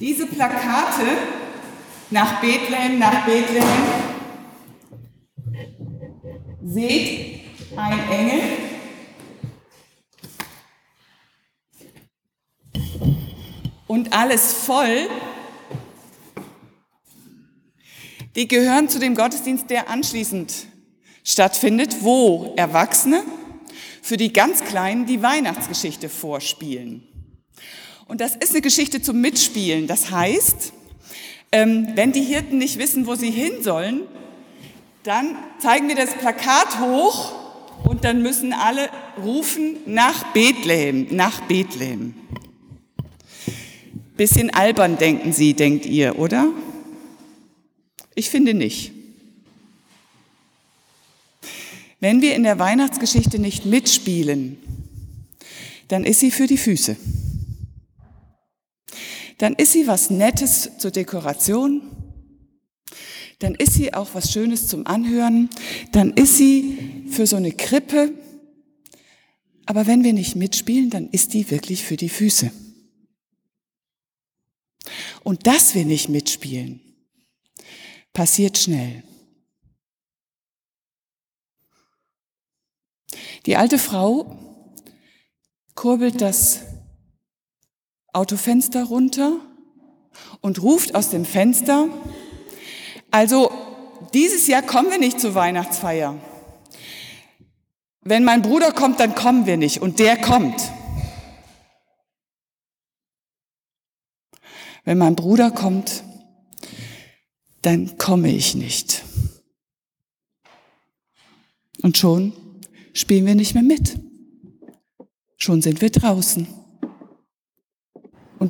Diese Plakate nach Bethlehem, nach Bethlehem, seht ein Engel. Und alles voll, die gehören zu dem Gottesdienst, der anschließend stattfindet, wo Erwachsene für die ganz Kleinen die Weihnachtsgeschichte vorspielen. Und das ist eine Geschichte zum Mitspielen. Das heißt, ähm, wenn die Hirten nicht wissen, wo sie hin sollen, dann zeigen wir das Plakat hoch und dann müssen alle rufen nach Bethlehem, nach Bethlehem. Bisschen albern denken Sie, denkt ihr, oder? Ich finde nicht. Wenn wir in der Weihnachtsgeschichte nicht mitspielen, dann ist sie für die Füße. Dann ist sie was Nettes zur Dekoration. Dann ist sie auch was Schönes zum Anhören. Dann ist sie für so eine Krippe. Aber wenn wir nicht mitspielen, dann ist die wirklich für die Füße. Und dass wir nicht mitspielen, passiert schnell. Die alte Frau kurbelt das Autofenster runter und ruft aus dem Fenster, also dieses Jahr kommen wir nicht zur Weihnachtsfeier. Wenn mein Bruder kommt, dann kommen wir nicht und der kommt. Wenn mein Bruder kommt, dann komme ich nicht. Und schon spielen wir nicht mehr mit. Schon sind wir draußen.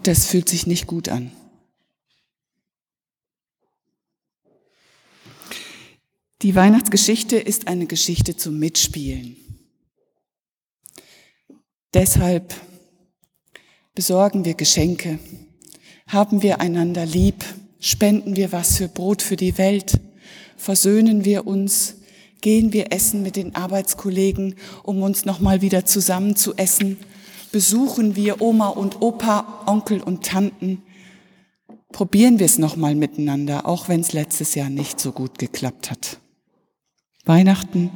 Das fühlt sich nicht gut an. Die Weihnachtsgeschichte ist eine Geschichte zum Mitspielen. Deshalb besorgen wir Geschenke, haben wir einander lieb, spenden wir was für Brot für die Welt, versöhnen wir uns, gehen wir essen mit den Arbeitskollegen, um uns nochmal wieder zusammen zu essen, besuchen wir Oma und Opa, Onkel und Tanten, probieren wir es nochmal miteinander, auch wenn es letztes Jahr nicht so gut geklappt hat. Weihnachten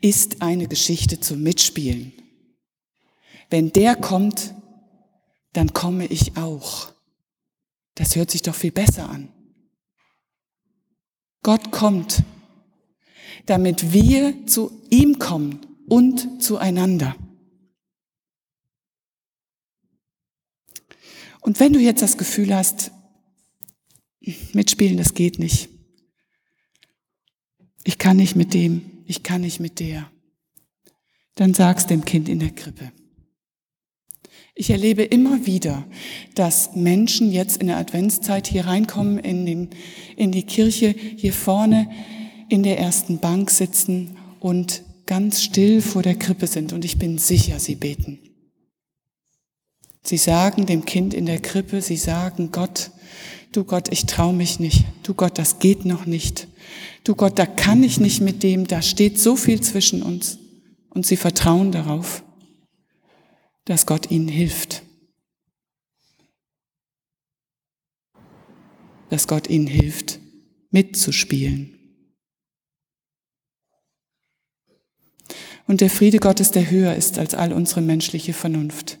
ist eine Geschichte zum Mitspielen. Wenn der kommt, dann komme ich auch. Das hört sich doch viel besser an. Gott kommt, damit wir zu ihm kommen und zueinander. Und wenn du jetzt das Gefühl hast, mitspielen, das geht nicht. Ich kann nicht mit dem, ich kann nicht mit der. Dann sag's dem Kind in der Krippe. Ich erlebe immer wieder, dass Menschen jetzt in der Adventszeit hier reinkommen in, den, in die Kirche, hier vorne in der ersten Bank sitzen und ganz still vor der Krippe sind. Und ich bin sicher, sie beten. Sie sagen dem Kind in der Krippe, sie sagen Gott, du Gott, ich traue mich nicht. Du Gott, das geht noch nicht. Du Gott, da kann ich nicht mit dem, da steht so viel zwischen uns. Und sie vertrauen darauf, dass Gott ihnen hilft. Dass Gott ihnen hilft, mitzuspielen. Und der Friede Gottes, der höher ist als all unsere menschliche Vernunft